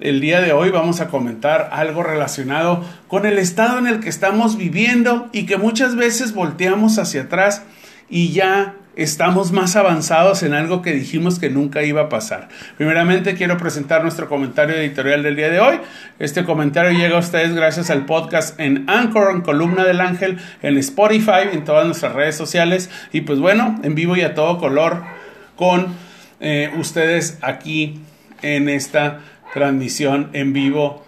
El día de hoy vamos a comentar algo relacionado con el estado en el que estamos viviendo y que muchas veces volteamos hacia atrás y ya estamos más avanzados en algo que dijimos que nunca iba a pasar. Primeramente quiero presentar nuestro comentario editorial del día de hoy. Este comentario llega a ustedes gracias al podcast en Anchor, en Columna del Ángel, en Spotify, en todas nuestras redes sociales y pues bueno, en vivo y a todo color con eh, ustedes aquí en esta transmisión en vivo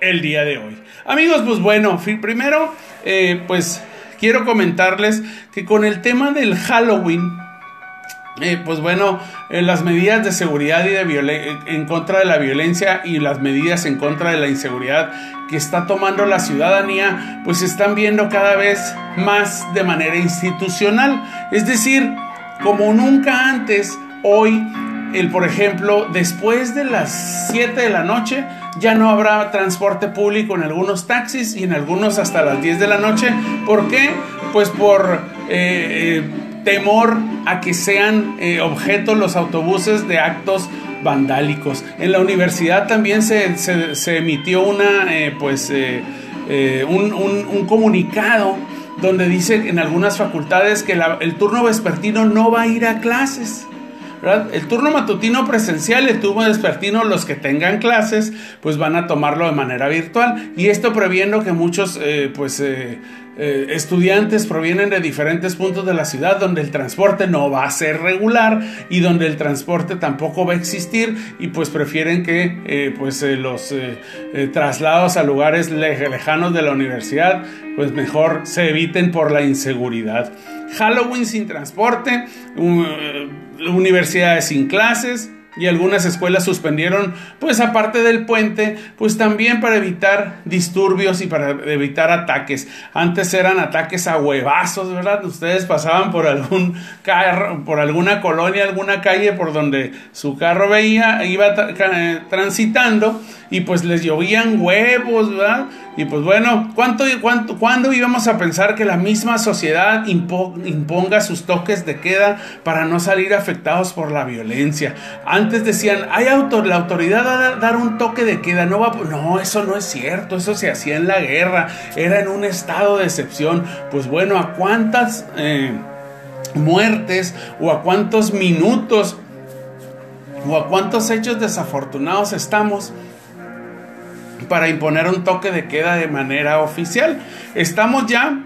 el día de hoy. Amigos, pues bueno, primero, eh, pues quiero comentarles que con el tema del Halloween, eh, pues bueno, eh, las medidas de seguridad y de en contra de la violencia y las medidas en contra de la inseguridad que está tomando la ciudadanía, pues se están viendo cada vez más de manera institucional. Es decir, como nunca antes, hoy el, por ejemplo, después de las 7 de la noche ya no habrá transporte público en algunos taxis y en algunos hasta las 10 de la noche. ¿Por qué? Pues por eh, eh, temor a que sean eh, objetos los autobuses de actos vandálicos. En la universidad también se, emitió una, pues, un, un, comunicado donde dice en algunas facultades que el turno vespertino no va a ir a clases. El turno matutino presencial, el turno vespertino, los que tengan clases, pues van a tomarlo de manera virtual. Y esto previendo que muchos, eh, pues, eh, eh, estudiantes provienen de diferentes puntos de la ciudad donde el transporte no va a ser regular y donde el transporte tampoco va a existir y pues prefieren que pues los traslados a lugares lejanos de la universidad pues mejor se eviten por la inseguridad. Halloween sin transporte, universidades sin clases y algunas escuelas suspendieron, pues aparte del puente, pues también para evitar disturbios y para evitar ataques. Antes eran ataques a huevazos, ¿verdad? Ustedes pasaban por algún carro, por alguna colonia, alguna calle por donde su carro veía, iba transitando y pues les llovían huevos, ¿verdad? Y pues bueno, ¿cuánto, cuánto, ¿cuándo íbamos a pensar que la misma sociedad imponga sus toques de queda para no salir afectados por la violencia? Antes decían, hay autor, la autoridad va a dar un toque de queda, no va No, eso no es cierto, eso se hacía en la guerra, era en un estado de excepción. Pues bueno, ¿a cuántas eh, muertes o a cuántos minutos o a cuántos hechos desafortunados estamos? Para imponer un toque de queda de manera oficial. Estamos ya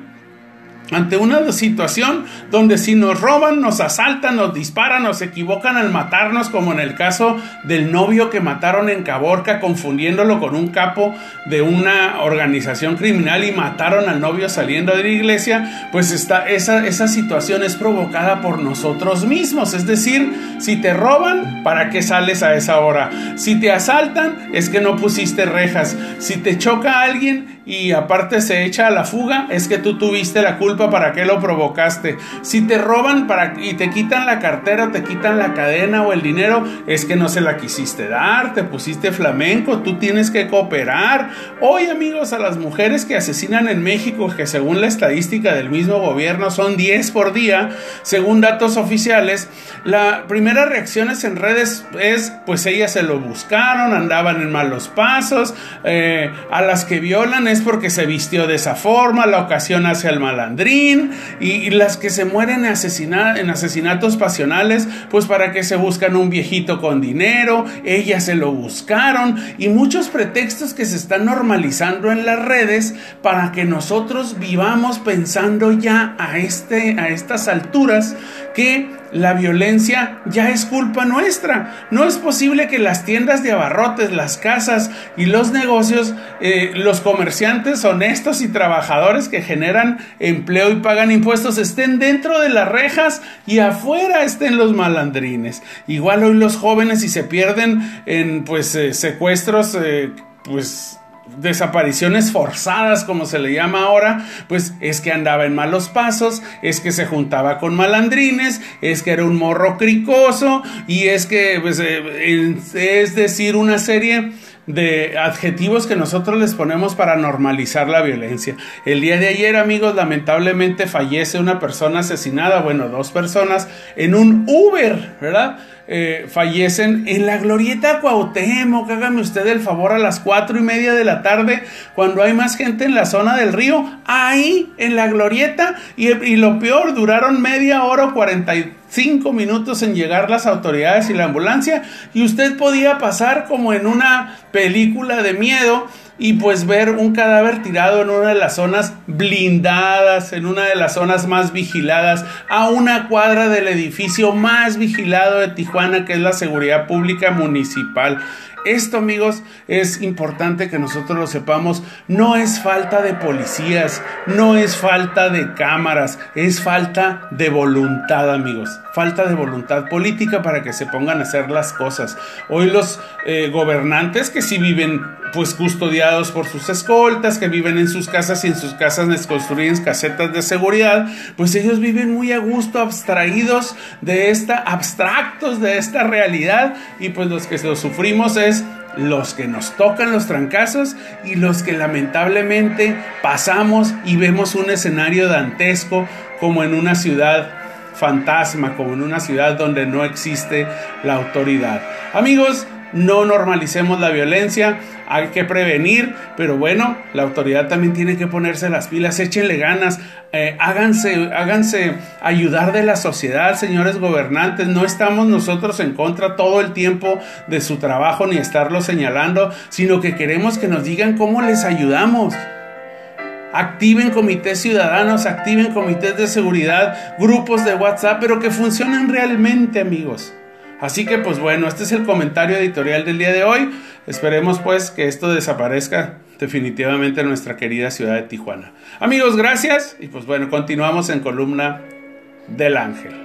ante una situación donde si nos roban, nos asaltan, nos disparan, nos equivocan al matarnos, como en el caso del novio que mataron en Caborca, confundiéndolo con un capo de una organización criminal y mataron al novio saliendo de la iglesia, pues está, esa, esa situación es provocada por nosotros mismos. Es decir, si te roban, ¿para qué sales a esa hora? Si te asaltan, es que no pusiste rejas. Si te choca alguien y aparte se echa a la fuga, es que tú tuviste la culpa para qué lo provocaste. Si te roban para, y te quitan la cartera, te quitan la cadena o el dinero, es que no se la quisiste dar, te pusiste flamenco, tú tienes que cooperar. Hoy, amigos, a las mujeres que asesinan en México, que según la estadística del mismo gobierno son 10 por día, según datos oficiales, la primera reacción en redes es, pues ellas se lo buscaron, andaban en malos pasos, eh, a las que violan es porque se vistió de esa forma, la ocasión hacia el malandrín y, las que se mueren en, en asesinatos pasionales, pues para que se buscan un viejito con dinero, ellas se lo buscaron y muchos pretextos que se están normalizando en las redes para que nosotros vivamos pensando ya a, este, a estas alturas que la violencia ya es culpa nuestra. No es posible que las tiendas de abarrotes, las casas y los negocios, eh, los comerciantes honestos y trabajadores que generan empleo y pagan impuestos estén dentro de las rejas y afuera estén los malandrines. Igual hoy los jóvenes y se pierden en pues eh, secuestros eh, pues desapariciones forzadas, como se le llama ahora, pues es que andaba en malos pasos, es que se juntaba con malandrines, es que era un morro cricoso y es que, pues, eh, es decir, una serie de adjetivos que nosotros les ponemos para normalizar la violencia. El día de ayer, amigos, lamentablemente fallece una persona asesinada, bueno, dos personas, en un Uber, ¿verdad? Eh, fallecen en la glorieta Cuauhtémoc. Hágame usted el favor a las cuatro y media de la tarde, cuando hay más gente en la zona del río, ahí en la glorieta. Y, y lo peor, duraron media hora o cuarenta y cinco minutos en llegar las autoridades y la ambulancia. Y usted podía pasar como en una película de miedo y pues ver un cadáver tirado en una de las zonas blindadas, en una de las zonas más vigiladas, a una cuadra del edificio más vigilado de Tijuana, que es la seguridad pública municipal. Esto, amigos, es importante que nosotros lo sepamos. No es falta de policías, no es falta de cámaras, es falta de voluntad, amigos. Falta de voluntad política para que se pongan a hacer las cosas. Hoy los eh, gobernantes que sí viven pues custodiados por sus escoltas, que viven en sus casas y en sus casas les construyen casetas de seguridad, pues ellos viven muy a gusto, abstraídos de esta, abstractos de esta realidad y pues los que lo sufrimos es los que nos tocan los trancazos y los que lamentablemente pasamos y vemos un escenario dantesco como en una ciudad fantasma, como en una ciudad donde no existe la autoridad. Amigos, no normalicemos la violencia, hay que prevenir, pero bueno, la autoridad también tiene que ponerse las pilas, échenle ganas, eh, háganse, háganse ayudar de la sociedad, señores gobernantes, no estamos nosotros en contra todo el tiempo de su trabajo ni estarlo señalando, sino que queremos que nos digan cómo les ayudamos. Activen comités ciudadanos, activen comités de seguridad, grupos de WhatsApp, pero que funcionen realmente, amigos. Así que pues bueno, este es el comentario editorial del día de hoy. Esperemos pues que esto desaparezca definitivamente en nuestra querida ciudad de Tijuana. Amigos, gracias y pues bueno, continuamos en columna del ángel.